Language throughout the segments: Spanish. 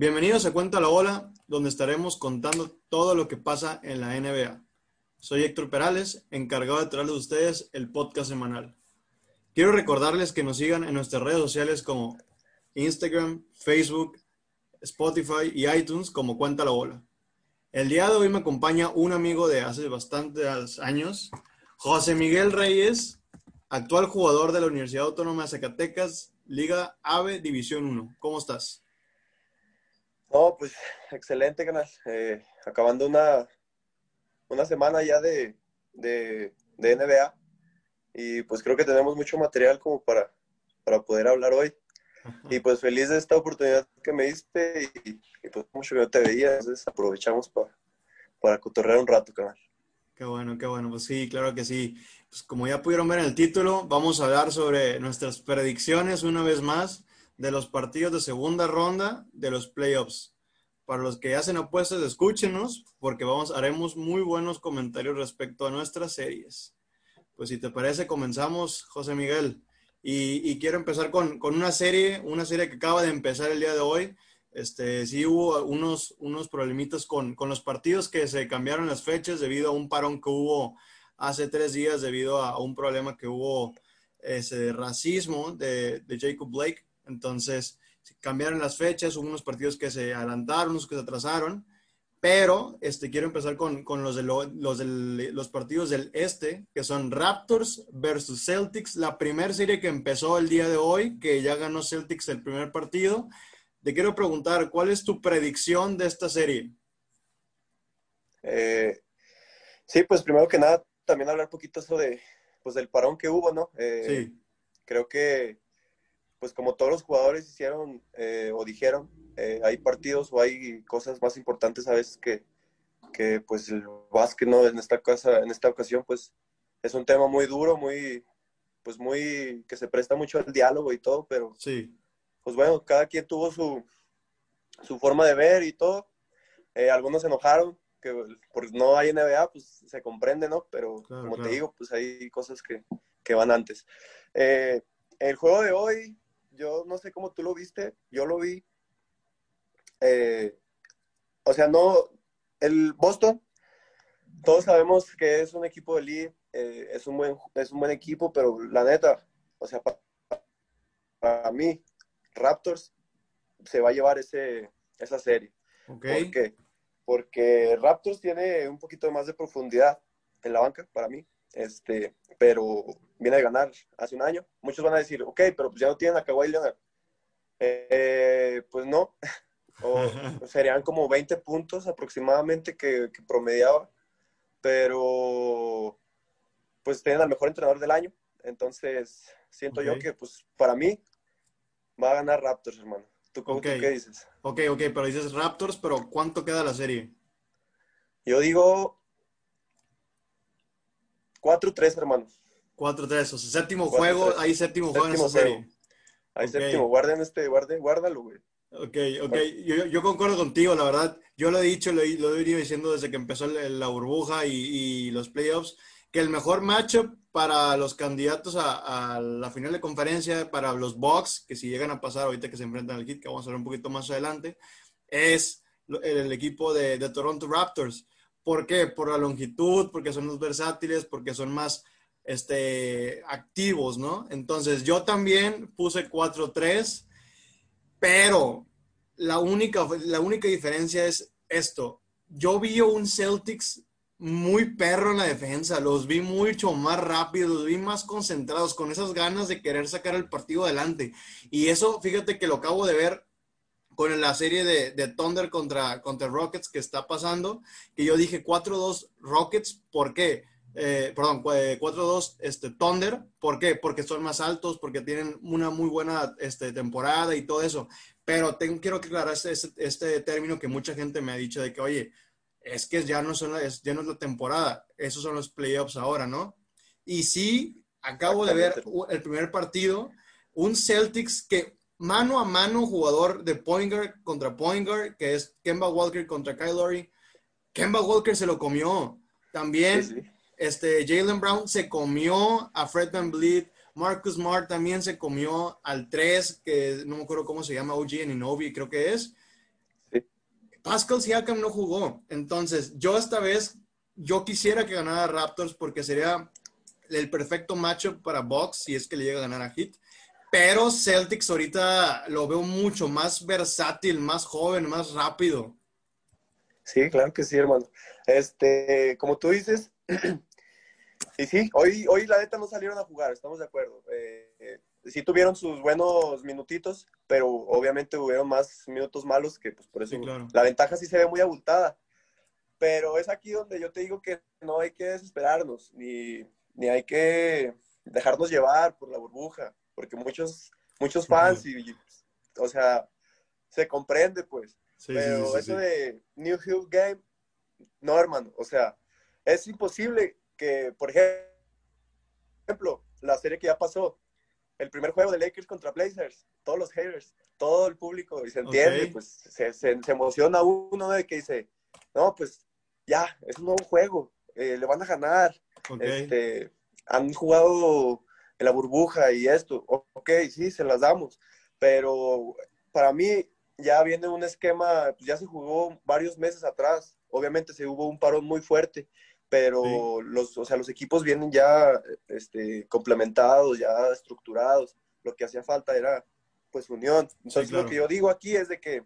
Bienvenidos a Cuenta la Ola, donde estaremos contando todo lo que pasa en la NBA. Soy Héctor Perales, encargado de traerles a ustedes el podcast semanal. Quiero recordarles que nos sigan en nuestras redes sociales como Instagram, Facebook, Spotify y iTunes como Cuenta la Ola. El día de hoy me acompaña un amigo de hace bastantes años, José Miguel Reyes, actual jugador de la Universidad Autónoma de Zacatecas, Liga AVE División 1. ¿Cómo estás? No, pues excelente, canal. Eh, acabando una, una semana ya de, de, de, NBA y pues creo que tenemos mucho material como para, para poder hablar hoy. Y pues feliz de esta oportunidad que me diste y, y pues mucho que no te veía, entonces aprovechamos para, para cotorrear un rato, canal. Qué bueno, qué bueno. Pues sí, claro que sí. Pues como ya pudieron ver en el título, vamos a hablar sobre nuestras predicciones una vez más de los partidos de segunda ronda de los playoffs. Para los que hacen apuestas, escúchenos porque vamos, haremos muy buenos comentarios respecto a nuestras series. Pues si te parece, comenzamos, José Miguel. Y, quiero empezar con, con, una serie, una serie que acaba de empezar el día de hoy. Este, sí hubo unos, unos problemitas con, con los partidos que se cambiaron las fechas debido a un parón que hubo hace tres días debido a un problema que hubo ese racismo de, de Jacob Blake. Entonces, cambiaron las fechas, hubo unos partidos que se adelantaron, unos que se atrasaron, pero este, quiero empezar con, con los, de lo, los, los partidos del este, que son Raptors versus Celtics, la primera serie que empezó el día de hoy, que ya ganó Celtics el primer partido. Te quiero preguntar, ¿cuál es tu predicción de esta serie? Eh, sí, pues primero que nada, también hablar un poquito sobre pues, del parón que hubo, ¿no? Eh, sí. Creo que pues como todos los jugadores hicieron eh, o dijeron, eh, hay partidos o hay cosas más importantes a veces que, que pues el básquet, ¿no? En esta, casa, en esta ocasión, pues es un tema muy duro, muy, pues muy, que se presta mucho al diálogo y todo, pero sí. pues bueno, cada quien tuvo su, su forma de ver y todo. Eh, algunos se enojaron, que por no hay NBA, pues se comprende, ¿no? Pero claro, como claro. te digo, pues hay cosas que, que van antes. Eh, el juego de hoy, yo no sé cómo tú lo viste, yo lo vi. Eh, o sea, no, el Boston, todos sabemos que es un equipo de league, eh, es, un buen, es un buen equipo, pero la neta, o sea, para, para mí, Raptors se va a llevar ese, esa serie. Okay. ¿Por qué? Porque Raptors tiene un poquito más de profundidad en la banca, para mí, este, pero viene a ganar hace un año. Muchos van a decir, ok, pero pues ya no tienen a Kawhi Leonard. Eh, pues no, o serían como 20 puntos aproximadamente que, que, promediaba, pero pues tienen al mejor entrenador del año. Entonces, siento okay. yo que pues para mí va a ganar Raptors, hermano. ¿Tú, okay. ¿tú qué dices? Ok, ok, pero dices Raptors, pero ¿cuánto queda la serie? Yo digo 4-3, hermano. 4-3, o sea, séptimo juego, hay séptimo, juego en serie. Okay. séptimo, guarden este, guarden, guárdalo, güey. Ok, ok, yo, yo, concuerdo contigo, la verdad, yo lo he dicho, lo, lo he venido diciendo desde que empezó la burbuja y, y, los playoffs, que el mejor matchup para los candidatos a, a, la final de conferencia, para los Bucks, que si llegan a pasar ahorita que se enfrentan al Heat, que vamos a ver un poquito más adelante, es el, el equipo de, de Toronto Raptors. ¿Por qué? Por la longitud, porque son los versátiles, porque son más este, activos, ¿no? Entonces, yo también puse 4-3, pero la única, la única diferencia es esto. Yo vi un Celtics muy perro en la defensa, los vi mucho más rápidos, los vi más concentrados, con esas ganas de querer sacar el partido adelante. Y eso, fíjate que lo acabo de ver con la serie de, de Thunder contra, contra Rockets que está pasando, que yo dije 4-2 Rockets, ¿por qué? Eh, perdón, 4-2 este, Thunder. ¿Por qué? Porque son más altos, porque tienen una muy buena este, temporada y todo eso. pero tengo, quiero aclarar este, este, este, término que mucha gente me ha dicho de que, oye, es que ya no, son es, ya no es la temporada, esos son los playoffs ahora, ¿no? Y sí, acabo de ver el primer partido, un Celtics que mano a mano jugador de Pointer contra Pointer, que es Kemba Walker contra Kyle Lowry. Kemba Walker se lo comió. También este Jalen Brown se comió a Fred Van Vliet. Marcus Smart también se comió al 3, que no me acuerdo cómo se llama, OG Inovi, creo que es. Pascal Siakam no jugó. Entonces, yo esta vez, yo quisiera que ganara Raptors porque sería el perfecto matchup para Bucks si es que le llega a ganar a Heat. Pero Celtics ahorita lo veo mucho más versátil, más joven, más rápido. Sí, claro que sí, hermano. Este, como tú dices, y sí, hoy, hoy la neta no salieron a jugar, estamos de acuerdo. Eh, eh, sí tuvieron sus buenos minutitos, pero obviamente hubieron más minutos malos que pues por eso la ventaja sí se ve muy abultada. Pero es aquí donde yo te digo que no hay que desesperarnos, ni, ni hay que dejarnos llevar por la burbuja porque muchos, muchos fans y, o sea, se comprende, pues. Pero eso de New Hill Game, no, hermano, o sea, es imposible que, por ejemplo, la serie que ya pasó, el primer juego de Lakers contra Blazers, todos los haters, todo el público, y se entiende, pues se, se, emociona uno de que dice, no, pues ya, es un nuevo juego, eh, le van a ganar. Este, han jugado la burbuja y esto, ok, sí, se las damos, pero para mí ya viene un esquema, pues ya se jugó varios meses atrás, obviamente se hubo un parón muy fuerte, pero los, o sea, los equipos vienen ya este, complementados, ya estructurados, lo que hacía falta era pues unión. Entonces lo que yo digo aquí es de que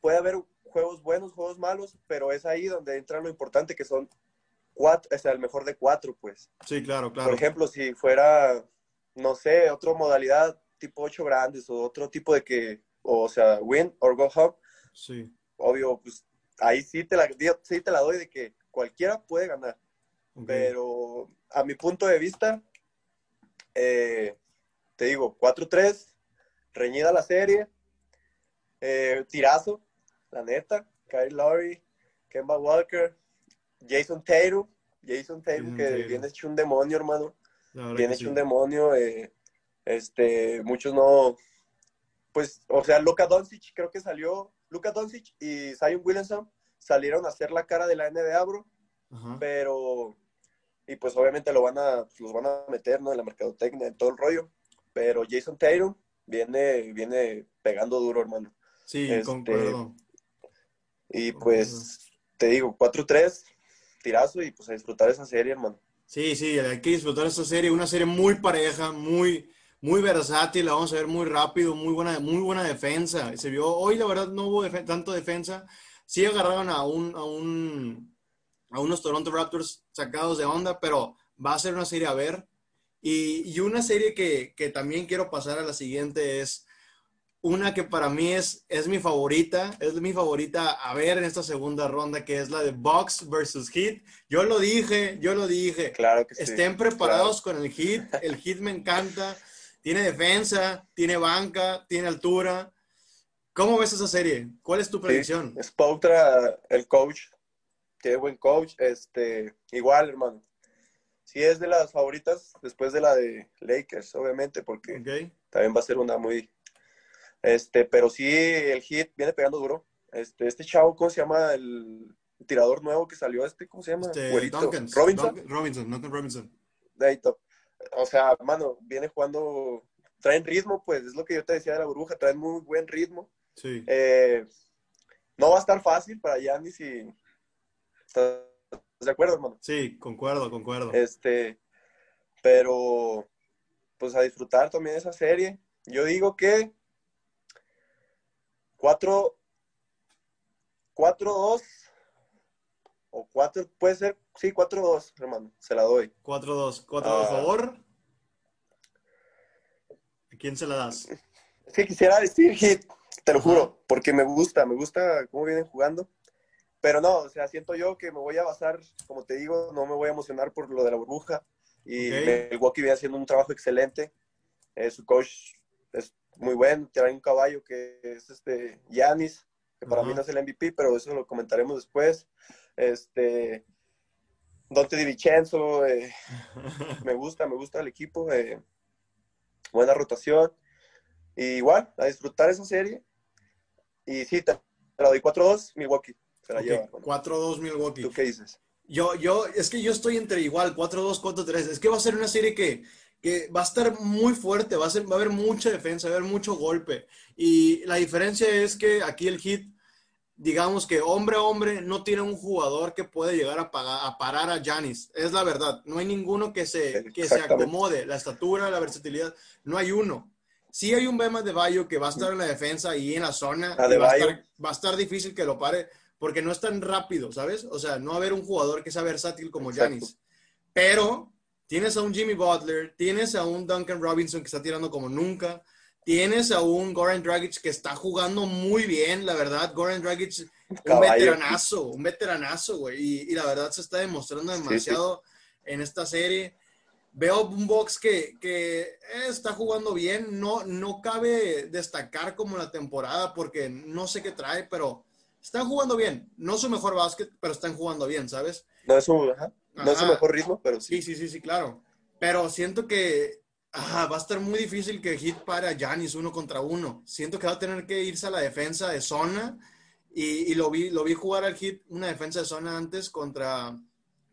puede haber juegos buenos, juegos malos, pero es ahí donde entra lo importante que son cuatro, o sea, el mejor de cuatro, pues. Sí, claro, claro. Por ejemplo, si fuera, no sé, otra modalidad tipo ocho grandes o otro tipo de que, o sea, win or go home. Sí. Obvio, pues ahí sí te la, sí te la doy de que cualquiera puede ganar. Pero a mi punto de vista, eh, te digo, 4-3, reñida la serie, eh, tirazo, la neta, Kyle Lowry, Kemba Walker, Jason Tatum, Jason Tatum, que viene hecho un demonio, hermano. Viene hecho un demonio. Eh, este, muchos no. Pues, o sea, Luka Doncic creo que salió. Luka Doncic y Zion Williamson salieron a hacer la cara de la NBA, bro. Pero. Y pues obviamente lo van a, los van a meter, ¿no? En la mercadotecnia, en todo el rollo. Pero Jason Tatum viene, viene pegando duro, hermano. Sí, este, concuerdo. Y pues, te digo, 4-3, tirazo y pues a disfrutar esa serie, hermano. Sí, sí, hay que disfrutar esa serie, una serie muy pareja, muy, muy versátil, la vamos a ver muy rápido, muy buena, muy buena defensa. Se vio, hoy la verdad no hubo tanto defensa, sí agarraron a un, a un, a unos Toronto Raptors sacados de onda, pero va a ser una serie a ver. Y, y una serie que, que también quiero pasar a la siguiente es una que para mí es, es mi favorita, es mi favorita a ver en esta segunda ronda, que es la de Box versus Heat. Yo lo dije, yo lo dije. Claro que Estén preparados con el Heat. El Heat me encanta. Tiene defensa, tiene banca, tiene altura. ¿Cómo ves esa serie? ¿Cuál es tu predicción? Sí, Spoutra, el coach, tiene buen coach. Este, igual, hermano. Sí es de las favoritas después de la de Lakers, obviamente, porque también va a ser una muy, este, pero sí, el hit viene pegando duro. Este, este chavo, ¿cómo se llama? El tirador nuevo que salió, este, ¿cómo se llama? Este, Robinson. Robinson, Duncan Robinson. O sea, mano, viene jugando, traen ritmo, pues, es lo que yo te decía de la burbuja, traen muy buen ritmo. Sí. Eh, no va a estar fácil para Giannis y... ¿Estás de acuerdo, hermano? Sí, concuerdo, concuerdo. Este, pero, pues a disfrutar también esa serie. Yo digo que 4, 4, 2 o 4, puede ser, sí, 4, 2, hermano, se la doy. 4, 2, 4, 2, favor. ¿A quién se la das? Es que quisiera decir hit, te lo juro, porque me gusta, me gusta cómo vienen jugando. Pero no, o sea, siento yo que me voy a basar, como te digo, no me voy a emocionar por lo de la burbuja. Y okay. Milwaukee viene haciendo un trabajo excelente. Eh, su coach es muy bueno. Trae un caballo que es este Yanis, que para mí no es el MVP, pero eso lo comentaremos después. Este, Dante Di Vincenzo, eh, me gusta, me gusta el equipo. Eh, buena rotación. Y igual, a disfrutar esa serie. Y sí, te, la doy 4-2, Milwaukee. Se la lleva. 4-2 Milwaukee. ¿Tú qué dices? Yo, yo, es que yo estoy entre igual, 4-2, 4-3. Es que va a ser una serie que, que va a estar muy fuerte, va a, ser, va a haber mucha defensa, va a haber mucho golpe. Y la diferencia es que aquí el hit, digamos que hombre a hombre, no tiene un jugador que puede llegar a, a parar a Janis. Es la verdad. No hay ninguno que se, que se acomode. La estatura, la versatilidad, no hay uno. Sí hay un Bema de Bayo que va a estar en la defensa y en la zona. va, a estar, va a estar difícil que lo pare porque no es tan rápido, ¿sabes? O sea, no va a haber un javier que sea versátil como Janis. Pero tienes a un Jimmy Butler, tienes a un Duncan Robinson que está tirando como nunca, tienes a un Goran Dragic que está jugando muy bien, la verdad. Goran Dragic, un veteranazo, un veteranazo, güey. Y, la verdad se está demostrando demasiado en esta serie. Veo un box que, que está jugando bien. No, no cabe destacar como la temporada porque no sé qué trae, pero están jugando bien. No su mejor básquet, pero están jugando bien, ¿sabes? No es No es su mejor ritmo, pero sí. Sí, sí, sí, claro. Pero siento que va a estar muy difícil que Hit pare a Giannis uno contra uno. Siento que va a tener que irse a la defensa de zona. Y, lo, vi, lo vi jugar al Hit una defensa de zona antes contra,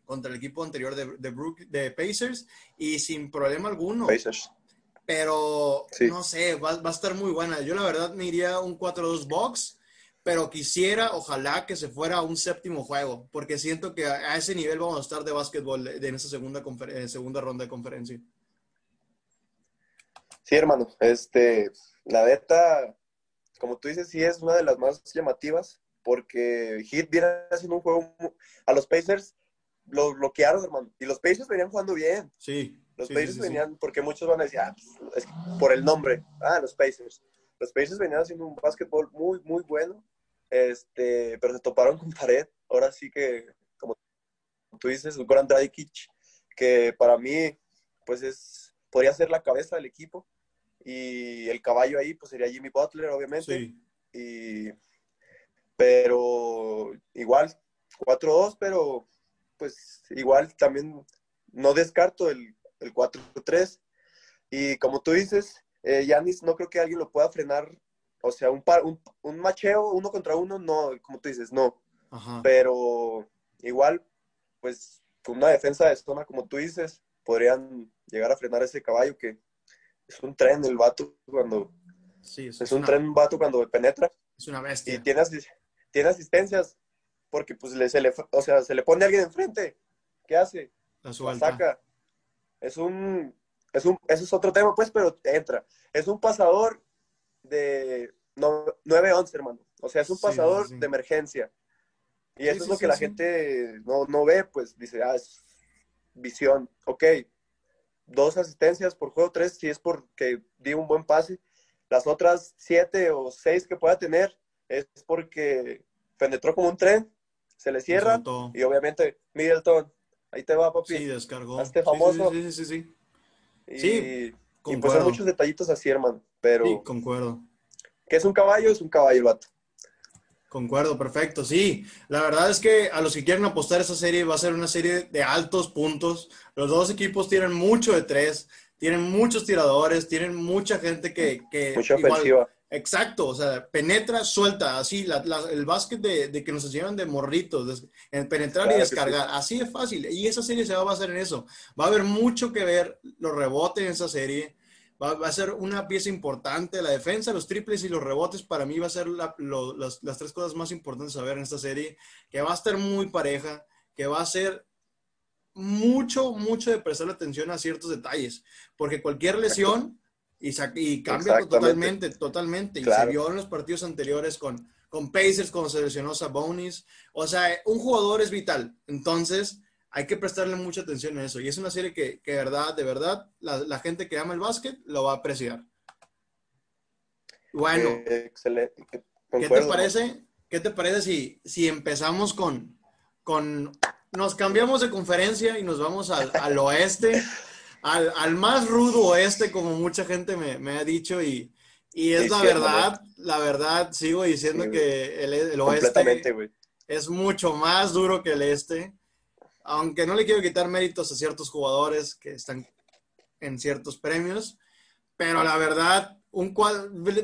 contra el equipo anterior de, de, de Pacers y sin problema alguno. Pacers. Pero no sé, va, va, a estar muy buena. Yo la verdad me iría un 4-2 box pero quisiera, ojalá que se fuera a un séptimo juego, porque siento que a ese nivel vamos a estar de básquetbol en esa segunda, eh, segunda ronda de conferencia. Sí, hermano, este, la beta, como tú dices, sí es una de las más llamativas, porque Heat viene haciendo un juego a los Pacers, los bloquearon, hermano, y los Pacers venían jugando bien. Sí. Los Pacers venían, porque muchos van a decir, ah, pues, por el nombre, ah, los Pacers. Los Pacers venían haciendo un básquetbol muy, muy bueno este, pero se toparon con pared. Ahora sí que, como tú dices, Goran Dragic, que para mí, pues es, podría ser la cabeza del equipo. Y el caballo ahí, pues sería Jimmy Butler, obviamente. Y, pero igual, 4-2, pero pues igual también no descarto el, el 4-3. Y como tú dices, eh, Yanis, no creo que alguien lo pueda frenar o sea, un, par, un, un, macheo uno contra uno, no, como tú dices, no. Pero igual, pues con una defensa de zona, como tú dices, podrían llegar a frenar ese caballo que es un tren el vato cuando... Sí, es, un tren vato cuando penetra. Es una bestia. Y tiene, tiene asistencias porque pues le, se le, o sea, se le pone a alguien enfrente. ¿Qué hace? La, saca. Es un, es un, eso es otro tema, pues, pero entra. Es un pasador de no, 9-11, hermano. O sea, es un pasador de emergencia. Y eso es lo que la gente no, ve, pues dice, ah, es visión. Ok, dos asistencias por juego, tres, si es porque di un buen pase. Las otras siete o seis que pueda tener es porque penetró como un tren, se le cierra y obviamente Middleton, ahí te va, papi. Sí, descargó. Este famoso. Sí, sí, sí. Y, sí, y pues hay muchos detallitos así, hermano. Pero. Sí, concuerdo. Que es un caballo, es un caballo el vato. Concuerdo, perfecto. Sí, la verdad es que a los que quieren apostar esa serie va a ser una serie de altos puntos. Los dos equipos tienen mucho de tres, tienen muchos tiradores, tienen mucha gente que... que Mucha ofensiva. Exacto, o sea, penetra, suelta, así, el básquet de, que nos enseñaron de morritos, en penetrar y descargar, así de fácil. Y esa serie se va a basar en eso. Va a haber mucho que ver los rebotes en esa serie va, a ser una pieza importante. La defensa, los triples y los rebotes para mí va a ser las, las, tres cosas más importantes a ver en esta serie, que va a estar muy pareja, que va a ser mucho, mucho de prestar atención a ciertos detalles, porque cualquier lesión y, y cambia totalmente, totalmente. Y se vio en los partidos anteriores con, con Pacers cuando se lesionó Sabonis. O sea, un jugador es vital. Entonces, hay que prestarle mucha atención a eso. Y es una serie que, que verdad, de verdad, la, gente que ama el básquet lo va a apreciar. Bueno. Eh, excelente. ¿Qué te parece? ¿Qué te parece si, si empezamos con, con... Nos cambiamos de conferencia y nos vamos al, al oeste, al, al, más rudo oeste, como mucha gente me, me ha dicho, y, Y es la verdad, la verdad, sigo diciendo que el, el oeste es mucho más duro que el este. Aunque no le quiero quitar méritos a ciertos jugadores que están en ciertos premios, pero la verdad, un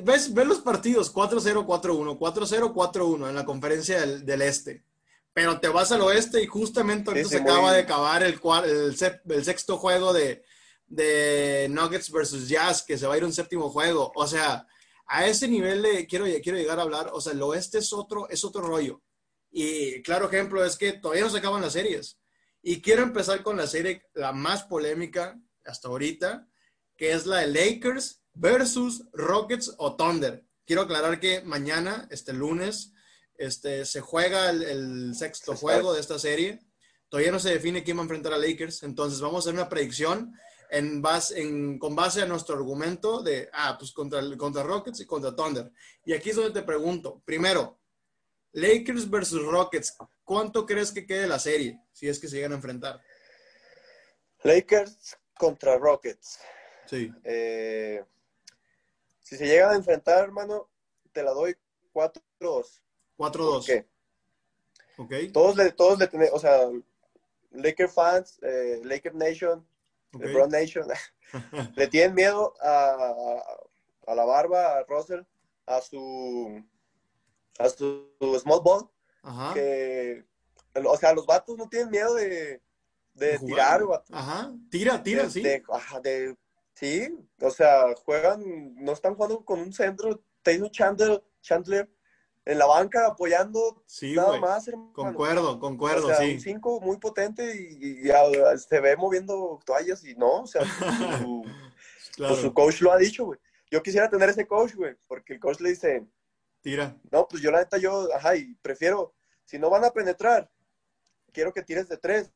ves, ves los partidos 4-0, 4-1, 4-0, 4-1 en la conferencia del, del, este, pero te vas al oeste y justamente ahorita se acaba de acabar el, el, el sexto juego de, de Nuggets versus Jazz, que se va a ir un séptimo juego. O sea, a ese nivel de, quiero, quiero llegar a hablar, o sea, el oeste es otro, es otro rollo. Y claro ejemplo es que todavía no se acaban las series. Y quiero empezar con la serie, la más polémica hasta ahorita, que es la de Lakers versus Rockets o Thunder. Quiero aclarar que mañana, este lunes, este, se juega el, sexto juego de esta serie. Todavía no se define quién va a enfrentar a Lakers, entonces vamos a hacer una predicción en base, en, con base a nuestro argumento de, ah, pues contra, contra Rockets y contra Thunder. Y aquí es donde te pregunto, primero, Lakers versus Rockets, ¿cuánto crees que quede la serie si es que se llegan a enfrentar? Lakers contra Rockets. Sí. Eh, si se llegan a enfrentar, hermano, te la doy 4-2. 4-2. qué? Ok. Todos le, todos le tenemos, o sea, Laker fans, eh, Laker Nation, LeBron Nation, le tienen miedo a, a, la barba, a Russell, a su, a su small ball. Ajá. Que, o sea, los vatos no tienen miedo de, de, tirar. Ajá, tira, tira, sí. ajá, de, sí, o sea, juegan, no están jugando con un centro, Taylor Chandler, Chandler en la banca apoyando sí, nada más, hermano. Concuerdo, concuerdo, o sea, sí. Un 5 muy potente y, se ve moviendo toallas y no, o sea, su, pues su coach lo ha dicho, güey. Yo quisiera tener ese coach, güey, porque el coach le dice, tira. No, pues yo la neta, yo, ajá, y prefiero, si no van a penetrar, quiero que tires de tres,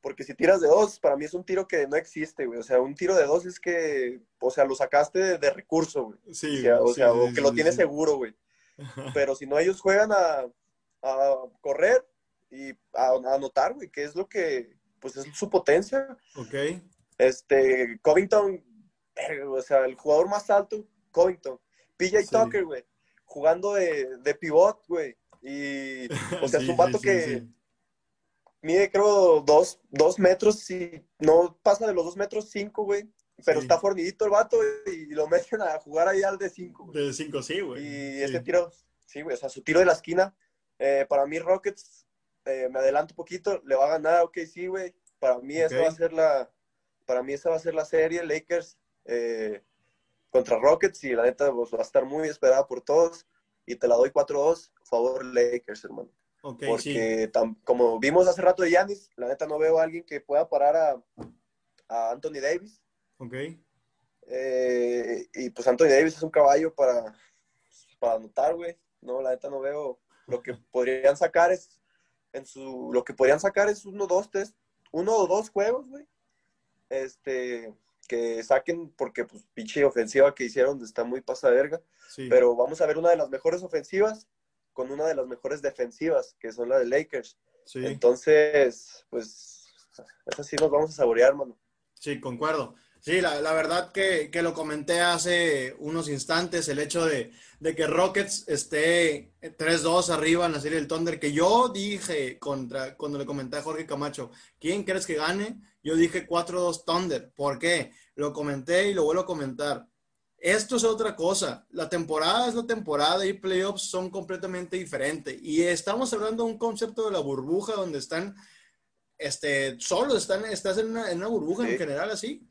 porque si tiras de dos, para mí es un tiro que no existe, güey. O sea, un tiro de dos es que, o sea, lo sacaste de, recurso, güey. Sí, o sea, o, que lo tienes seguro, güey. Pero si no, ellos juegan a, correr y a, anotar, güey, que es lo que, pues es su potencia. Ok. Este, Covington, o sea, el jugador más alto, Covington. PJ Tucker, güey, jugando de, de pivot, güey. Y, o sea, es un vato que mide, creo, dos, dos metros, y no pasa de los dos metros cinco, güey. Pero está fornidito el vato y lo meten a jugar ahí al de 5. De 5, sí, güey. Y ese tiro, sí, güey, o sea, su tiro de la esquina, eh, para mí Rockets, eh, me adelanto un poquito, le va a ganar, ok, sí, güey. Para mí esa va a ser la, para mí esa va a ser la serie, Lakers eh, contra Rockets y la neta pues, va a estar muy esperada por todos y te la doy 4-2, favor Lakers, hermano. Okay, Porque como vimos hace rato de Yanis, la neta no veo a alguien que pueda parar a, a Anthony Davis Ok. Eh, y pues Anthony Davis es un caballo para, para anotar, güey. No, la neta no veo. Lo que podrían sacar es, en su, lo que podrían sacar es uno, dos, tres, uno o dos juegos, güey. Este, que saquen, porque pues pinche ofensiva que hicieron está muy pasa verga. Pero vamos a ver una de las mejores ofensivas con una de las mejores defensivas, que son la de Lakers. Entonces, pues, eso sí nos vamos a saborear, mano. Sí, concuerdo. Sí, la, la verdad que, que, lo comenté hace unos instantes, el hecho de, de que Rockets esté 3-2 arriba en la serie del Thunder, que yo dije contra, cuando le comenté a Jorge Camacho, ¿quién crees que gane? Yo dije 4-2 Thunder. ¿Por qué? Lo comenté y lo vuelvo a comentar. Esto es otra cosa. La temporada es la temporada y playoffs son completamente diferentes. Y estamos hablando de un concepto de la burbuja donde están, este, solo están, estás en una, en una burbuja en general así.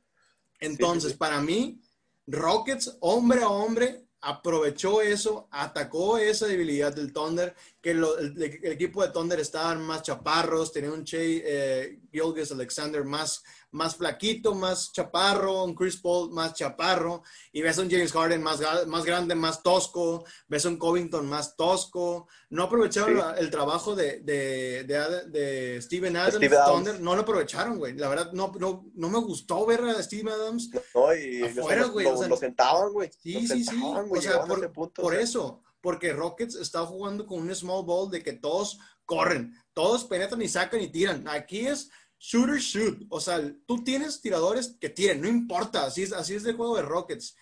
Entonces, para mí, Rockets, hombre a hombre, aprovechó eso, atacó esa debilidad del Thunder, que el, equipo de Thunder estaban más chaparros, tenía un Che eh, Gilgis Alexander más, más flaquito, más chaparro, un Chris Paul más chaparro, y ves un James Harden más, más grande, más tosco, ves un Covington más tosco. No aprovecharon el trabajo de, de, de, Steven Adams, Thunder, no lo aprovecharon, güey. La verdad, no, no, no, me gustó ver a Steven Adams. No, y afuera, güey. Lo, sentaban, güey. Sí, sí, sí. o sea, por, por eso porque Rockets está jugando con un small ball de que todos corren, todos penetran y sacan y tiran. Aquí es shooter shoot. O sea, tú tienes tiradores que tiren, no importa, así es, así es el juego de Rockets.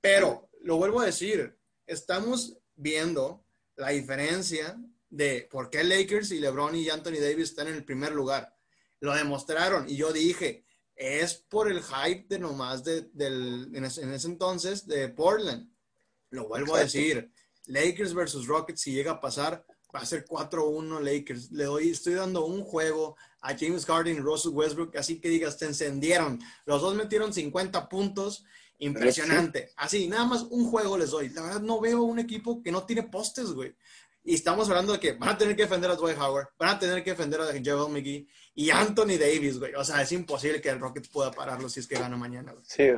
Pero lo vuelvo a decir, estamos viendo la diferencia de por qué Lakers y LeBron y Anthony Davis están en el primer lugar. Lo demostraron y yo dije, es por el hype de nomás de, del, en, ese, entonces de Portland. Lo vuelvo a decir, Lakers versus Rockets, si llega a pasar, va a ser 4-1 Lakers. Le doy, estoy dando un juego a James Harden y Russell Westbrook, así que digas, te encendieron. Los dos metieron 50 puntos, impresionante. Así, nada más un juego les doy. La verdad, no veo un equipo que no tiene postes, güey. Y estamos hablando de que van a tener que defender a Dwight Howard, van a tener que defender a Joel McGee y Anthony Davis, güey. O sea, es imposible que el Rockets pueda pararlo si es que gana mañana, güey. Sí,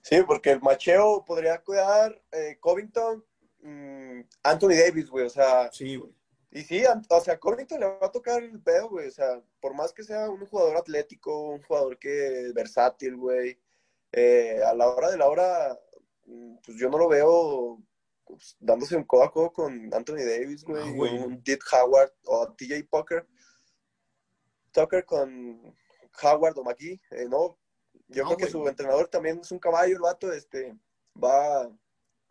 sí, porque el macheo podría cuidar eh, Covington, mm, Anthony Davis, güey. O sea, sí, güey. Y sí, o sea, Covington le va a tocar el pedo, güey. O sea, por más que sea un jugador atlético, un jugador que versátil, güey. Eh, a la hora de la hora, mm, pues yo no lo veo pues, dándose un codo a codo con Anthony Davis, güey, ah, un Did Howard o TJ Pucker. Tucker con Howard o McGee, eh, no. Yo creo que su entrenador también es un caballo, el vato, este, va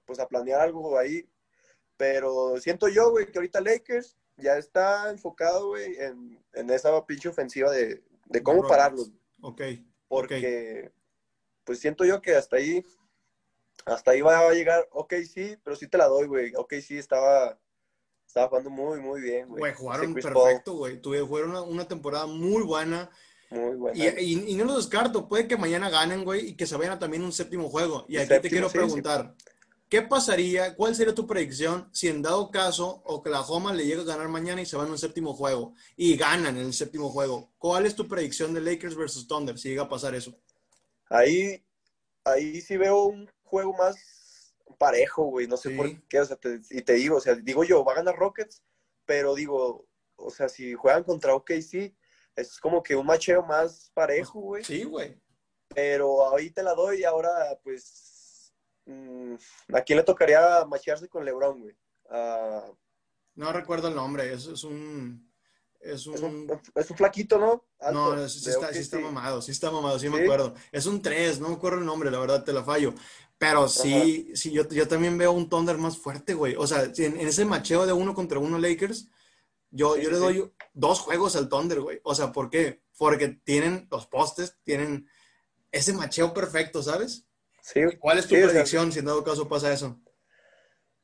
pues a planear algo ahí. Pero siento yo, güey, que ahorita Lakers ya está enfocado, güey, en, en, esa pinche ofensiva de, de cómo pararlos. Ok. Porque, pues siento yo que hasta ahí hasta ahí va a llegar, ok, sí, pero sí te la doy, güey. Ok, sí, estaba, estaba jugando muy, muy bien, güey. Güey, jugaron perfecto, güey. Tuvieron una, una, temporada muy buena. Muy buena. Y, y, no lo descarto, puede que mañana ganen, güey, y que se vayan también un séptimo juego. Y aquí te quiero preguntar, ¿qué pasaría, cuál sería tu predicción si en dado caso Oklahoma le llega a ganar mañana y se van a un séptimo juego y ganan en el séptimo juego? ¿Cuál es tu predicción de Lakers versus Thunder si llega a pasar eso? Ahí, ahí sí veo un juego más parejo, güey, no sé por qué, o sea, y te digo, o sea, digo yo, va a ganar Rockets, pero digo, o sea, si juegan contra OKC, es como que un macheo más parejo, güey. Sí, güey. Pero ahí te la doy y ahora, pues, ¿a quién le tocaría machearse con LeBron, güey? no recuerdo el nombre, es, es un... Es un... Es un, flaquito, ¿no? no, sí, está, sí está, mamado, sí está mamado, sí, me acuerdo. Es un 3, no me acuerdo el nombre, la verdad te la fallo. Pero sí, sí yo, yo, también veo un Thunder más fuerte, güey. O sea, en, ese macheo de uno contra uno Lakers, yo, yo le doy dos juegos al Thunder, güey. O sea, ¿por qué? Porque tienen los postes, tienen ese macheo perfecto, ¿sabes? Sí. ¿Cuál es tu predicción si en dado caso pasa eso?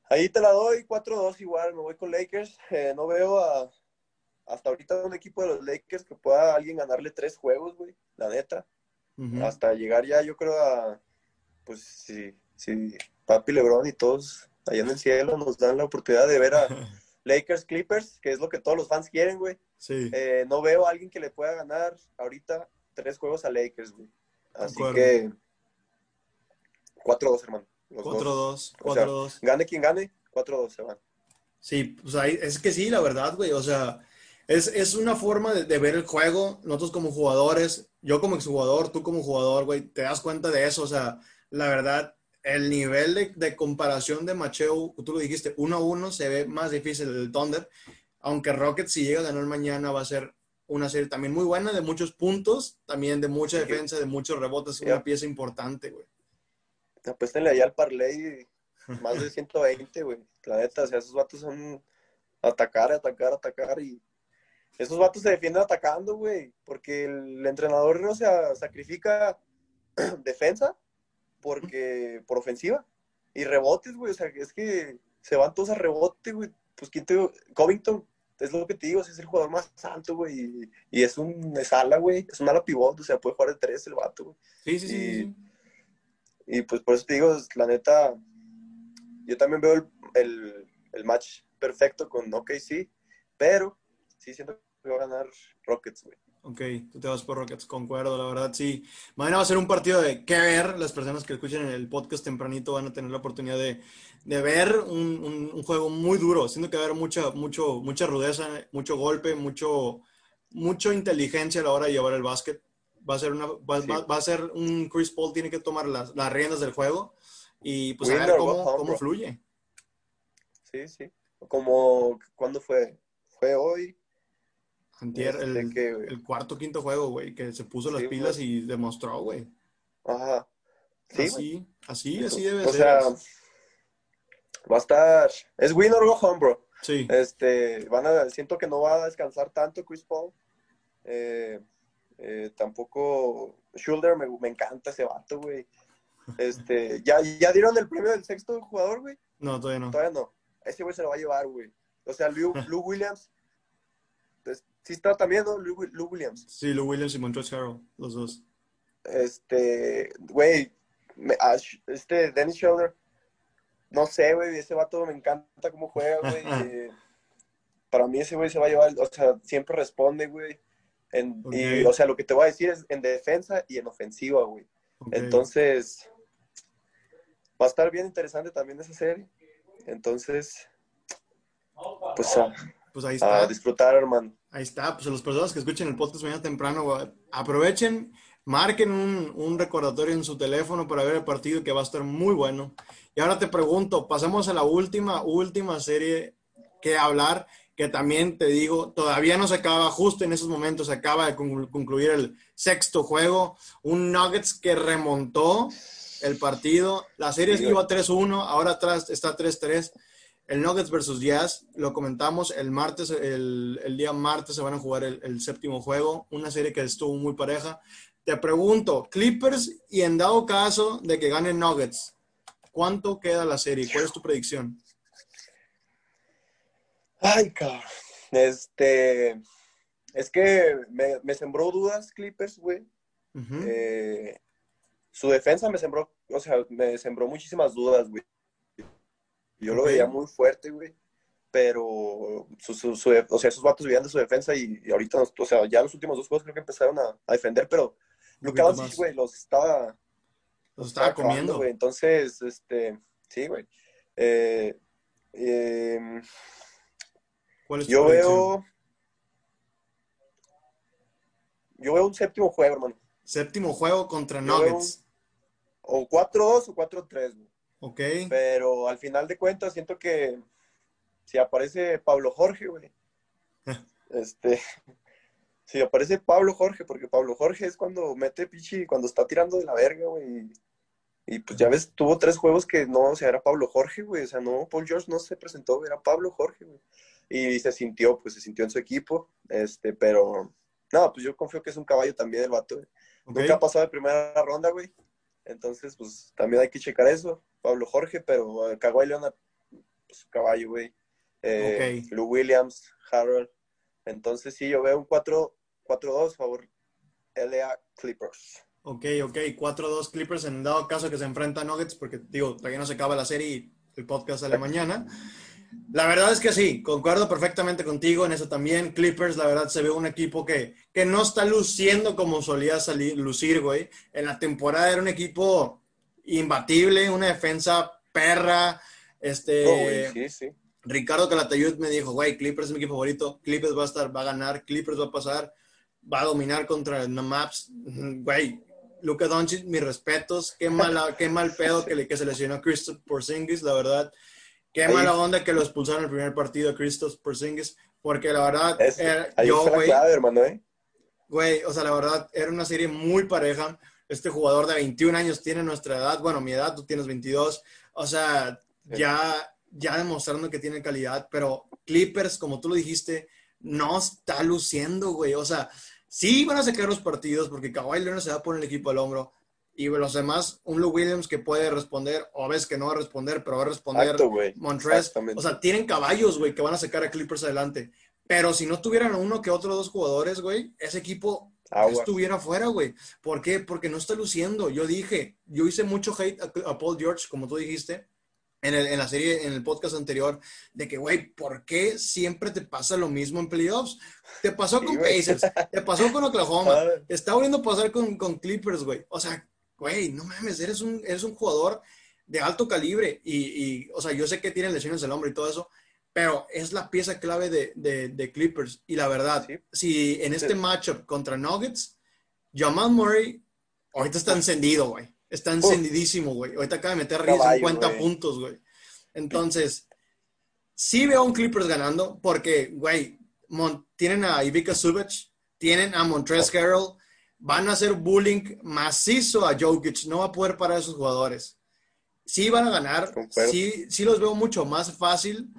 Ahí te la doy 4-2 igual, me voy con Lakers. Eh, no veo a, hasta ahorita un equipo de los Lakers que pueda alguien ganarle tres juegos, güey, la neta. Hasta llegar ya, yo creo, a pues sí, sí, Papi Lebron y todos allá en el cielo nos dan la oportunidad de ver a Lakers Clippers, que es lo que todos los fans quieren, güey. Sí. Eh, no veo a alguien que le pueda ganar ahorita tres juegos a Lakers, güey. Así que 4-2, hermano. 4-2, 4-2. gane quien gane, 4-2 se van. Sí, pues ahí, es que sí, la verdad, güey. O sea, es, es una forma de, de, ver el juego. Nosotros como jugadores, yo como exjugador, tú como jugador, güey, te das cuenta de eso. O sea, la verdad, el nivel de, comparación de macheo, tú lo dijiste, uno a uno se ve más difícil el Thunder, aunque Rockets si llega a ganar mañana va a ser una serie también muy buena, de muchos puntos, también de mucha defensa, de muchos rebotes, una pieza importante, güey. Apuéstenle allá al parlay más de 120, güey. La neta, o sea, esos vatos son atacar, atacar, atacar y esos vatos se defienden atacando, güey, porque el entrenador, o sea, sacrifica defensa porque por ofensiva y rebotes, güey, o sea, es que se van todos a rebote, güey. Pues quién te Covington es lo que te digo, es el jugador más alto, güey, y, es un es ala, güey, es un ala pivot, o sea, puede jugar de tres el vato, güey. Sí, sí, sí, y, pues por eso te digo, la neta, yo también veo el, el, match perfecto con OKC, pero sí siento que va a ganar Rockets, güey. Ok, tú te vas por Rockets, concuerdo, la verdad, sí. Mañana va a ser un partido de qué ver. Las personas que escuchen el podcast tempranito van a tener la oportunidad de, de ver un, un, juego muy duro. Siento que va a haber mucha, mucho, mucha rudeza, mucho golpe, mucho, mucho inteligencia a la hora de llevar el básquet. Va a ser, una, va, va, a ser un Chris Paul tiene que tomar las, las riendas del juego y pues a ver cómo, cómo fluye. Sí, sí. Como, ¿cuándo fue? ¿Fue hoy? Antier, el, el, cuarto quinto juego, güey, que se puso las pilas y demostró, güey. Ajá. Sí, así, así, así debe o ser. Sea, Va a estar. Es win or go home, bro. Sí. Este, van a, siento que no va a descansar tanto Chris Paul. Eh, eh, tampoco Schulder, me, me, encanta ese vato, güey. Este, ¿ya, ¿Ya dieron el premio del sexto jugador, güey? No, todavía no. Todavía no. Ese güey se lo va a llevar, güey. O sea, Lou, Lou Williams. Pues, sí está también, ¿no? Lou, Lou Williams. Sí, Lou Williams y Montrezl Harrell, los dos. Este, güey, este Dennis Schulder no sé, güey, ese vato me encanta cómo juega, güey. Eh, para mí ese güey se va a llevar, o sea, siempre responde, güey. Y, o sea, lo que te voy a decir es en defensa y en ofensiva, güey. Entonces, va a estar bien interesante también esa serie. Entonces, pues a, pues ahí está. a disfrutar, hermano. Ahí está, pues a las personas que escuchen el podcast mañana temprano, aprovechen, marquen un, un recordatorio en su teléfono para ver el partido que va a estar muy bueno. Y ahora te pregunto, pasemos a la última, última serie que hablar, que también te digo, todavía no se acaba, justo en esos momentos se acaba de concluir el sexto juego, un Nuggets que remontó el partido, la serie iba 3-1, ahora atrás está 3-3. El Nuggets versus Jazz, lo comentamos el martes, el, día martes se van a jugar el, el, séptimo juego, una serie que estuvo muy pareja. Te pregunto, Clippers y en dado caso de que ganen Nuggets, ¿Cuánto queda la serie? ¿Cuál es tu predicción? Ay, cabrón. Este. Es que me, sembró dudas Clippers, güey. Eh, su defensa me sembró, o sea, me sembró muchísimas dudas, güey. Yo lo veía muy fuerte, güey. Pero, su, su, o sea, esos vatos vivían de su defensa y, ahorita, o sea, ya los últimos dos juegos creo que empezaron a, defender, pero Luka Doncic, güey, los estaba los estaba comiendo. güey. Entonces, este, sí, güey. Eh, em, ¿Cuál es tu yo veo. Yo veo un séptimo juego, hermano. Séptimo juego contra Nuggets. o 4-2 o 4-3, güey. Ok. Pero al final de cuentas siento que si aparece Pablo Jorge, güey. este, si aparece Pablo Jorge, porque Pablo Jorge es cuando mete pichi, cuando está tirando de la verga, güey. Y pues ya ves, tuvo tres juegos que no, o sea, era Pablo Jorge, güey. O sea, no, Paul George no se presentó, era Pablo Jorge, güey. Y se sintió, pues se sintió en su equipo. Este, pero, no, pues yo confío que es un caballo también el vato, güey. Nunca ha pasado de primera ronda, güey. Entonces, pues también hay que checar eso. Pablo Jorge, pero uh, Kawhi Leonard, pues caballo, güey. Eh, Lou Williams, Harold. Entonces, sí, yo veo un 4-2 favor LA Clippers. Ok, ok, 4-2 Clippers en dado caso que se enfrenta a Nuggets, porque digo, todavía no se acaba la serie y el podcast sale mañana. La verdad es que sí, concuerdo perfectamente contigo en eso también. Clippers, la verdad, se ve un equipo que, que no está luciendo como solía salir, lucir, güey. En la temporada era un equipo imbatible, una defensa perra. Este, oh, sí, sí. Ricardo Calatayud me dijo, güey, Clippers es mi equipo favorito, Clippers va a estar, va a ganar, Clippers va a pasar, va a dominar contra el Maps. Güey, Luka Doncic, mis respetos. Qué, mala, qué mal pedo que, le, que se lesionó a Christoph Porzingis, la verdad. Qué mala onda que lo expulsaron el primer partido a Christoph Porzingis, porque la verdad, yo, güey, hermano, ¿eh? Güey, o sea, la verdad, era una serie muy pareja. Este jugador de 21 años tiene nuestra edad, bueno, mi edad, tú tienes 22. O sea, ya, ya demostrando que tiene calidad, pero Clippers, como tú lo dijiste, no está luciendo, güey. O sea, Sí van a sacar los partidos porque Kawhi Leonard se va a poner el equipo al hombro. Y los demás, un Lou Williams que puede responder, o a veces que no va a responder, pero va a responder Montrez. O sea, tienen caballos, güey, que van a sacar a Clippers adelante. Pero si no tuvieran uno que otro dos jugadores, güey, ese equipo estuviera fuera, güey. ¿Por qué? Porque no está luciendo. Yo dije, yo hice mucho hate a Paul George, como tú dijiste, en, la serie, en el podcast anterior, de que, güey, ¿por qué siempre te pasa lo mismo en playoffs? Te pasó con Pacers, te pasó con Oklahoma, te está volviendo a pasar con, con Clippers, güey. O sea, güey, no mames, eres un, eres un jugador de alto calibre y, y, o sea, yo sé que tiene lesiones del hombre y todo eso, pero es la pieza clave de, de, de Clippers. Y la verdad, si en este matchup contra Nuggets, Jamal Murray ahorita está encendido, güey. Está encendidísimo, güey. Ahorita acaba de meter 50 puntos, güey. Entonces, sí veo a un Clippers ganando porque, güey, tienen a Ivica Subac, tienen a Montrez Harrell, van a hacer bullying macizo a Jokic, no va a poder parar a esos jugadores. sí van a ganar, sí, sí los veo mucho más fácil,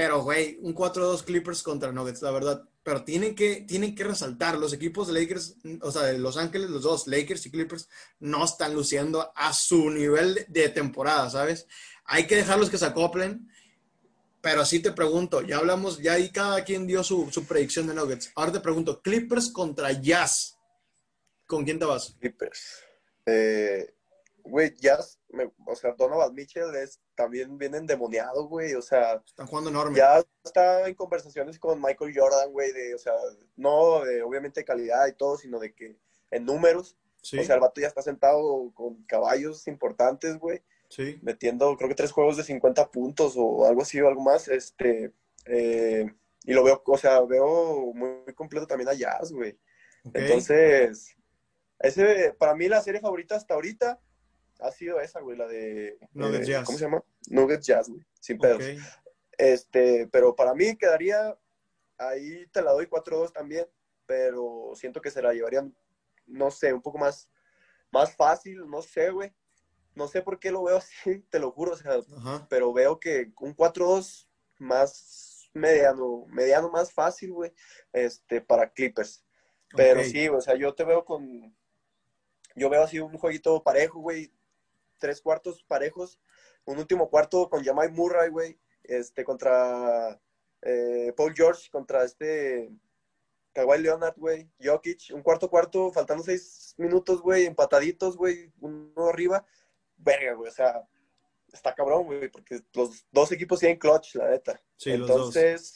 pero, güey, un 4-2 Clippers contra Nuggets, la verdad. Pero tienen que, tienen que resaltar, los equipos de Lakers, o sea, de Los Ángeles, los dos, Lakers y Clippers, no están luciendo a su nivel de temporada, ¿sabes? Hay que dejarlos que se acoplen. Pero así te pregunto, ya hablamos, ya ahí cada quien dio su, su predicción de Nuggets. Ahora te pregunto, Clippers contra Jazz. ¿Con quién te vas? Clippers. Eh, güey, Jazz, o sea, Donovan Mitchell es, también viene endemoniado, güey, o sea. Están jugando enorme. Ya está en conversaciones con Michael Jordan, güey, de, o sea, no de obviamente calidad y todo, sino de que en números. O sea, el vato ya está sentado con caballos importantes, güey. Sí. Metiendo, creo que tres juegos de 50 puntos o algo así o algo más. Este, eh, y lo veo, o sea, veo muy, completo también a Jazz, güey. Entonces, ese, para mí la serie favorita hasta ahorita ha sido esa, güey, la de... Nuggets eh, Jazz. ¿Cómo se llama? Nuggets Jazz, güey, sin pedos. Este, pero para mí quedaría, ahí te la doy 4-2 también, pero siento que se la llevarían, no sé, un poco más, más fácil, no sé, güey. No sé por qué lo veo así, te lo juro, o sea, pero veo que un 4-2 más mediano, mediano más fácil, güey, este, para Clippers. Pero sí, o sea, yo te veo con, yo veo así un jueguito parejo, güey, tres cuartos parejos, un último cuarto con Jamai Murray, güey, este, contra eh, Paul George, contra este Kawhi Leonard, güey, Jokic, un cuarto cuarto, faltando seis minutos, güey, empataditos, güey, uno arriba, verga, güey, o sea, está cabrón, güey, porque los dos equipos tienen clutch, la neta. Sí, Entonces,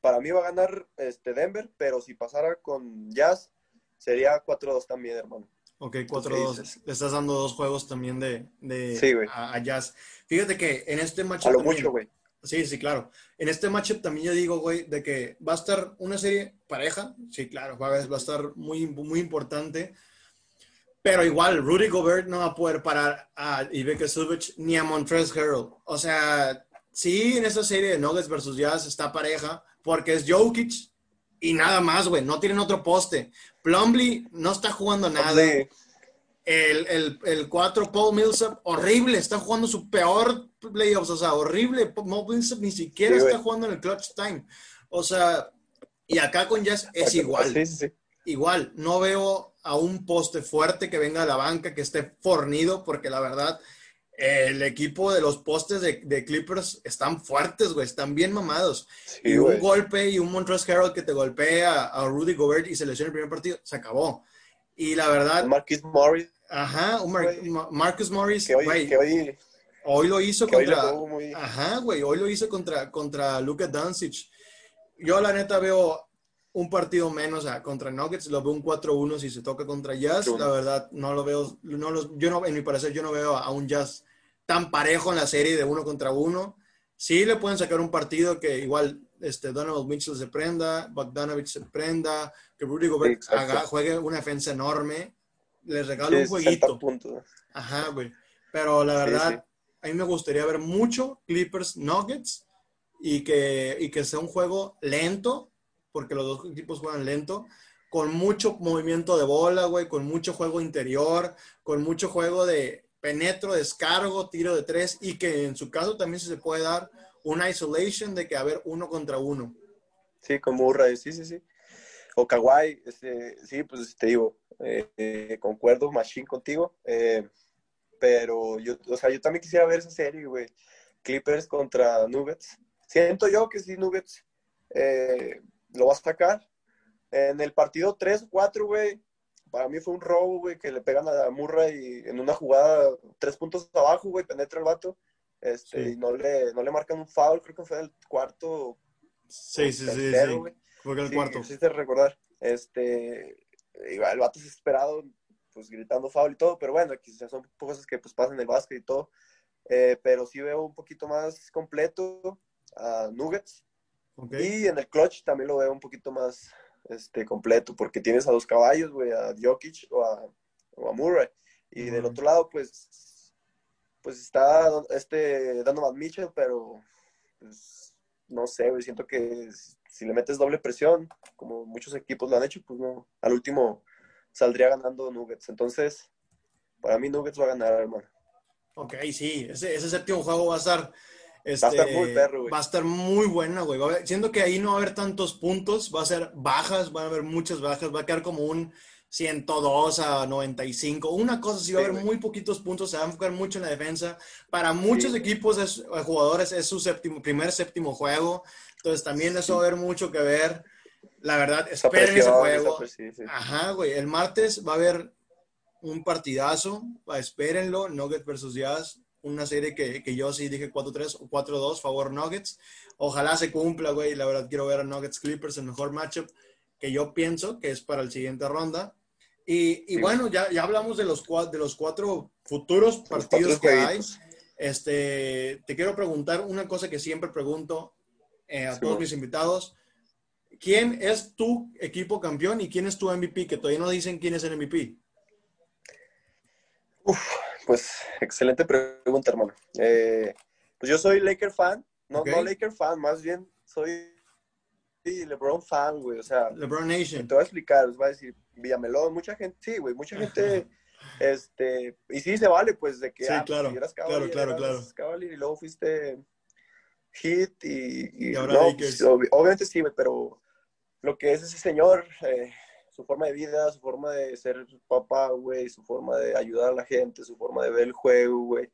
para mí va a ganar este Denver, pero si pasara con Jazz, sería 4-2 también, hermano. Ok, 4-2. Le estás dando dos juegos también de, de a, Jazz. Fíjate que en este match. A lo mucho, güey. Sí, sí, claro. En este matchup también yo digo, güey, de que va a estar una serie pareja. Sí, claro, va a, estar muy, muy importante. Pero igual, Rudy Gobert no va a poder parar a Ivica Subic ni a Montrezl Harrell. O sea, sí, en esta serie de Nuggets versus Jazz está pareja porque es Jokic y nada más, güey. No tienen otro poste. Plumlee no está jugando nada. El, el, el 4, Paul Millsap, horrible. Está jugando su peor playoffs. O sea, horrible. Paul Millsap ni siquiera está jugando en el clutch time. O sea, y acá con Jazz es igual. Igual. No veo a un poste fuerte que venga a la banca, que esté fornido, porque la verdad el equipo de los postes de, Clippers están fuertes, güey, están bien mamados. y un golpe y un Montrezl Harrell que te golpea a, Rudy Gobert y se lesiona el primer partido, se acabó. Y la verdad... Marcus Morris. Ajá, un Marcus Morris, que hoy, hoy, lo hizo contra... Ajá, güey, hoy lo hizo contra, contra Luka Doncic. Yo la neta veo un partido menos o contra Nuggets, lo veo un 4-1 si se toca contra Jazz. La verdad, no lo veo, no los, yo no, en mi parecer, yo no veo a un Jazz tan parejo en la serie de uno contra uno. Sí le pueden sacar un partido que igual este, Donovan Mitchell se prenda, Bogdanovich se prenda, que Rudy Gobert haga, juegue una defensa enorme, les regalo un jueguito. Ajá, güey. Pero la verdad, a mí me gustaría ver mucho Clippers Nuggets y que, y que sea un juego lento, porque los dos equipos juegan lento, con mucho movimiento de bola, güey, con mucho juego interior, con mucho juego de penetro, descargo, tiro de tres y que en su caso también se puede dar una isolation de que haber uno contra uno. Sí, como Urra, sí, sí, sí. O Kawhi, este, sí, pues te digo, eh, eh, concuerdo, Machine contigo, eh, pero yo, o sea, yo también quisiera ver esa serie, güey. Clippers contra Nuggets. Siento yo que sí, Nuggets lo va a sacar. En el partido 3-4, güey, para mí fue un robo, güey, que le pegan a Murray en una jugada tres puntos abajo, güey, penetra el vato. Este, y no le, no le marcan un foul, creo que fue el cuarto. Sí, sí, sí, sí. Fue el cuarto. Sí, recordar. Este, el vato es esperado, pues gritando foul y todo, pero bueno, quizás son cosas que pues pasan en el básquet y todo. Eh, pero sí veo un poquito más completo a Nuggets. Y en el clutch también lo veo un poquito más, este, completo, porque tienes a dos caballos, güey, a Jokic o a, o Murray. Y del otro lado, pues, pues está este Donovan Mitchell, pero pues, no sé, güey, siento que si le metes doble presión, como muchos equipos lo han hecho, pues no, al último saldría ganando Nuggets. Entonces, para mí Nuggets va a ganar, hermano. Ok, sí, ese, ese séptimo juego va a estar va a estar muy este, perro, güey. Va a estar muy buena, güey. Haber- Siento que ahí no va a haber tantos puntos, va a ser bajas, van a haber muchas bajas, va a quedar como un 102 a 95, una cosa así, va a Sí, haber güey. muy poquitos puntos, se va a enfocar mucho en la defensa. Para muchos Sí. equipos, es, eh, jugadores, es su séptimo, primer séptimo juego, entonces también eso va a haber mucho que ver. La verdad, esperen ese juego. sí. Ajá, güey. El martes va a haber un partidazo. Espérenlo. Nuggets versus Jazz. Una serie que, que yo sí dije 4-3 o 4-2, favor Nuggets. Ojalá se cumpla, güey. La verdad, quiero ver a Nuggets Clippers, el mejor matchup que yo pienso que es para la siguiente ronda. Y, y Sí. bueno, ya, ya hablamos de los, de los cuatro futuros partidos cuatro que hay. Este, te quiero preguntar una cosa que siempre pregunto eh, a Sí, todos bueno. mis invitados. ¿Quién es tu equipo campeón y quién es tu MVP? Que todavía no dicen quién es el MVP. Uf, pues excelente pregunta, hermano. Eh, pues yo soy Laker fan, no, no Laker fan, más bien soy LeBron fan, güey. O sea, LeBron Nation. te voy a explicar, les voy a decir, Villamelón, mucha gente, sí, güey, mucha gente, este, y sí se vale, pues, de que, Sí, ah, pues, claro, eras Cavalier, claro, eras claro. Cavalier, y luego fuiste Hit y, y Y ahora no, Lakers. pues, ob- obviamente sí, güey, pero lo que es ese señor, eh, su forma de vida, su forma de ser papá, güey, su forma de ayudar a la gente, su forma de ver el juego, güey,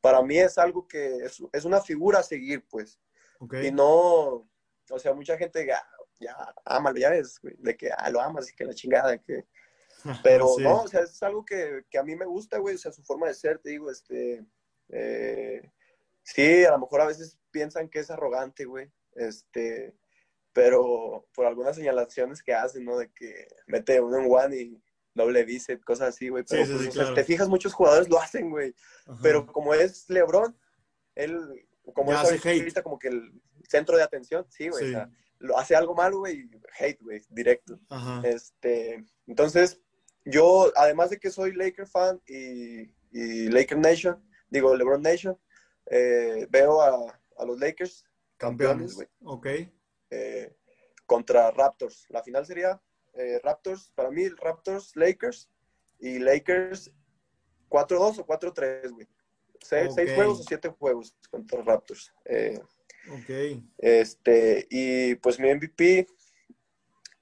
para mí es algo que es, es una figura a seguir, pues. Ok. Y no, o sea, mucha gente ya, ya, ámalo, ya ves, güey, de que, ah, lo amas y que la chingada, que... Pero Sí. no, o sea, es algo que, que a mí me gusta, güey, o sea, su forma de ser, te digo, este... eh, sí, a lo mejor a veces piensan que es arrogante, güey, este... Pero por algunas señalaciones que hacen, ¿no? De que mete uno en one y doble bíceps, cosas así, güey. Pero Sí, sí, pues, sí, o sea, claro. te fijas, muchos jugadores lo hacen, güey. Ajá. Pero como es LeBron, él, como Ya es ahorita como que el centro de atención, sí, güey. O sea, lo hace algo malo, güey, hate, güey, directo. Ajá. Este, entonces, yo, además de que soy Laker fan y, y Laker Nation, digo LeBron Nation, eh, veo a, a los Lakers campeones, güey, Ok. Eh, contra Raptors. La final sería eh, Raptors, para mí, Raptors, Lakers y Lakers 4-2 o 4-3, güey. Seis, seis Ok. juegos o siete juegos contra Raptors. Eh, Ok. este, y pues mi MVP,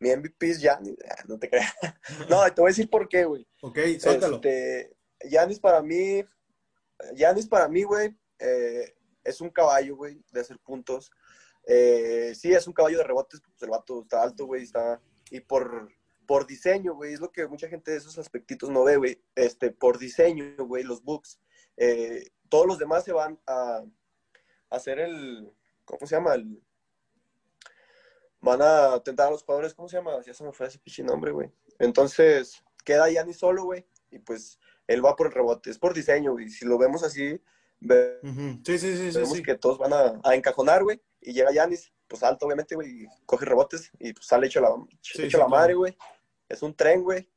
mi MVP es Giannis. Ah, No te creas. No, te voy a decir por qué, güey. Ok, suéltalo. Este, Giannis para mí, Giannis para mí, güey, eh, es un caballo, güey, de hacer puntos. Eh, sí, es un caballo de rebotes, pues el vato está alto, güey, está... Y por, por diseño, güey, es lo que mucha gente de esos aspectitos no ve, güey. Este, por diseño, güey, los Bucks. eh, todos los demás se van a, a hacer el... ¿Cómo se llama? El, van a tentar a los jugadores, ¿cómo se llama? Ya se me fue ese pinche nombre, güey. Entonces, queda Giannis solo, güey, y pues él va por el rebote. Es por diseño, güey. Si lo vemos así, ve-. Sí, sí, sí, sí. vemos sí. que todos van a, a encajonar, güey, y llega Giannis, pues alto, obviamente, güey, y coge rebotes, y pues sale hecho la, Sí, hecho sí, la madre, güey. Es un tren, güey.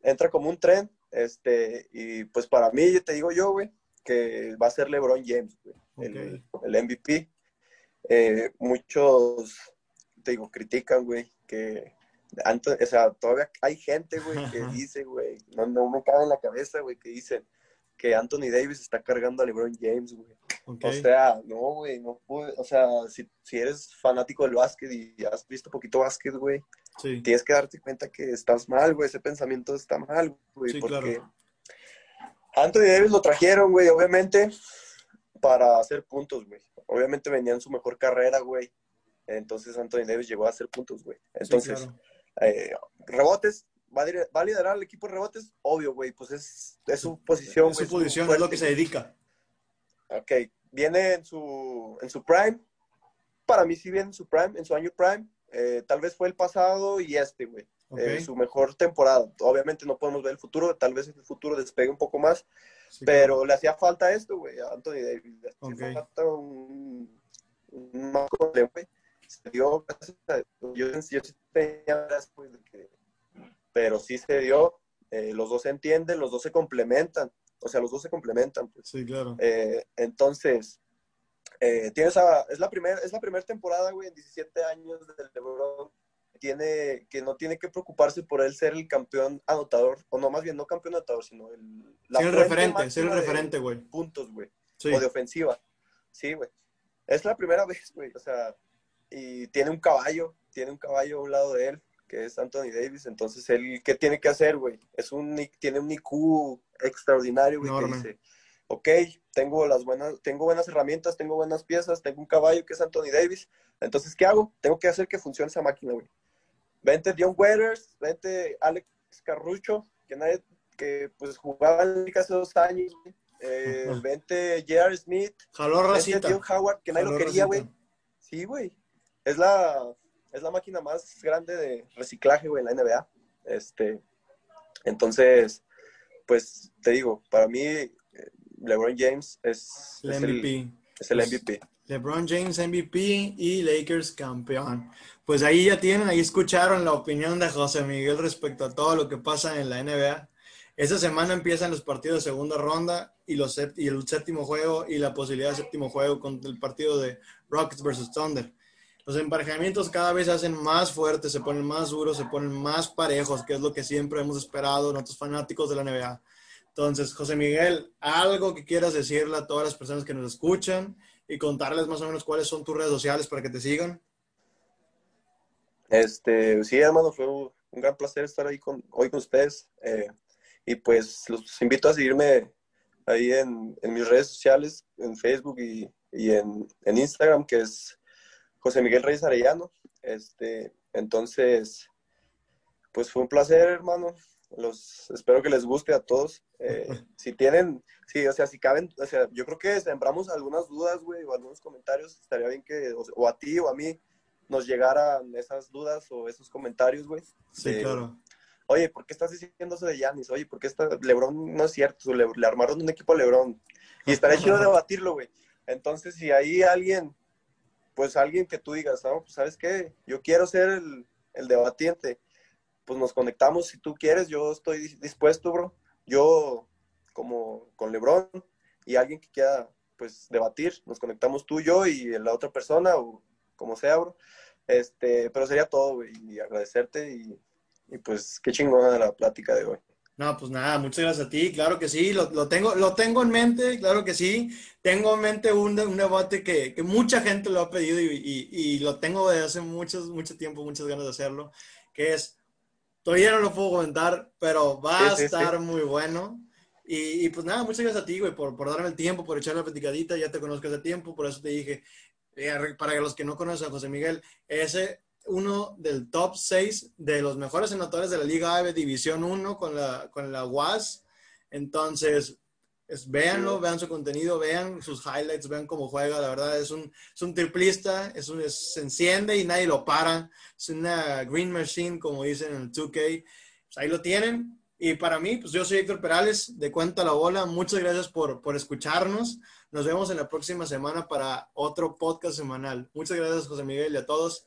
Entra como un tren, este, y pues para mí, te digo yo, güey, que va a ser LeBron James, güey, el, el MVP. Eh, muchos, te digo, critican, güey, que antes, o sea, todavía hay gente, güey, que dice, güey, no, no me cabe en la cabeza, güey, que dicen que Anthony Davis está cargando a LeBron James, güey. O sea, no, güey, no pude, o sea, si, si eres fanático del básquet y has visto poquito básquet, güey, Sí. tienes que darte cuenta que estás mal, güey, ese pensamiento está mal, güey, Sí, porque claro. Anthony Davis lo trajeron, güey, obviamente, para hacer puntos, güey. Obviamente venía en su mejor carrera, güey. Entonces Anthony Davis llegó a hacer puntos, güey. Entonces, sí, claro. eh, rebotes, ¿va a, liderar el equipo de rebotes? Obvio, güey, pues es, es su posición, Es su posición, es lo que se dedica. Ok, viene en su, en su prime. Para mí sí viene en su prime, en su año prime. Eh, tal vez fue el pasado y este, güey. Ok. Eh, su mejor temporada. Obviamente no podemos ver el futuro, tal vez el futuro despegue un poco más, Sí, pero le hacía falta esto, güey, a Anthony Davis. Le hacía falta un, un Marco León, güey. Se dio, gracias a- yo, yo sí tenía güey, de que- pero sí se dio. Eh, los dos se entienden, los dos se complementan. O sea, los dos se complementan, pues. Sí, claro. Eh, entonces, eh, tienes a- es la primera es la primera temporada, güey, en 17 años del LeBron tiene, que no tiene que preocuparse por él ser el campeón anotador, o no, más bien no campeón anotador, sino el, la ser el referente, ser el referente, güey. Puntos, güey. O de ofensiva. Sí, güey. Es la primera vez, güey. O sea, y tiene un caballo, tiene un caballo a un lado de él, que es Anthony Davis. Entonces, él, ¿qué tiene que hacer, güey? Es un, tiene un IQ extraordinario, güey, que dice, ok, tengo las buenas, tengo buenas herramientas, tengo buenas piezas, tengo un caballo que es Anthony Davis. Entonces, ¿qué hago? Tengo que hacer que funcione esa máquina, güey. Vente Dion Waiters, vente Alex Carrucho, que nadie, que pues jugaba en hace dos años, güey. Eh, vente J.R. Smith. Jaló Racita. Vente Howard, que nadie lo quería, güey. Sí, güey. Es la, es la máquina más grande de reciclaje, güey, en la NBA. Este, entonces, pues te digo, para mí, eh, LeBron James es, el MVP. es el MVP. LeBron James MVP y Lakers campeón. Pues ahí ya tienen, ahí escucharon la opinión de José Miguel respecto a todo lo que pasa en la NBA. Esta semana empiezan los partidos de segunda ronda y, los, y el séptimo juego y la posibilidad de séptimo juego con el partido de Rockets versus Thunder. Los emparejamientos cada vez se hacen más fuertes, se ponen más duros, se ponen más parejos, que es lo que siempre hemos esperado nosotros fanáticos de la NBA. Entonces, José Miguel, algo que quieras decirle a todas las personas que nos escuchan y contarles más o menos cuáles son tus redes sociales para que te sigan. Este, sí, hermano, fue un gran placer estar ahí hoy con ustedes. Eh, y pues los invito a seguirme ahí en, mis redes sociales, en Facebook y, en, Instagram, que es José Miguel Reyes Arellano. Este, entonces, pues fue un placer, hermano. Los espero que les guste a todos. Eh, si tienen, sí, o sea, si caben, o sea, yo creo que sembramos algunas dudas, güey, o algunos comentarios. Estaría bien que, o, a ti o a mí, nos llegaran esas dudas o esos comentarios, güey. Sí, claro oye, ¿por qué estás diciendo eso de Yanis? Oye, ¿por qué está LeBron no es cierto? Le, armaron un equipo a LeBron. Y estaría chido debatirlo, güey. Entonces, si hay alguien, pues alguien que tú digas. Pues, ¿sabes qué? Yo quiero ser el, el debatiente. Pues nos conectamos si tú quieres, yo estoy dispuesto, bro. Yo, como con LeBron y alguien que quiera, pues, debatir, nos conectamos tú, yo y la otra persona, o como sea, bro. Este, pero sería todo, güey, y agradecerte y y pues qué chingona la plática de hoy. No, pues nada, muchas gracias a ti, claro que sí, lo, tengo, lo tengo en mente, claro que sí, tengo en mente un, un debate que, mucha gente lo ha pedido y, lo tengo desde hace mucho, mucho tiempo, muchas ganas de hacerlo, que es, todavía no lo puedo comentar, pero va a estar muy bueno. Y, pues nada, muchas gracias a ti, güey, por, por darme el tiempo, por echar la platicadita, ya te conozco hace tiempo, por eso te dije, eh, para los que no conocen a José Miguel, ese uno del top 6 de los mejores senadores de la Liga AVE División 1 con la, con la UAS. Entonces, es, véanlo, vean su contenido, vean sus highlights, vean cómo juega. La verdad, es un, es un triplista, es un, se enciende y nadie lo para. Es una green machine, como dicen en el 2K. Pues ahí lo tienen. Y para mí, pues yo soy Héctor Perales de Cuenta la Bola. Muchas gracias por, por escucharnos. Nos vemos en la próxima semana para otro podcast semanal. Muchas gracias, José Miguel, y a todos.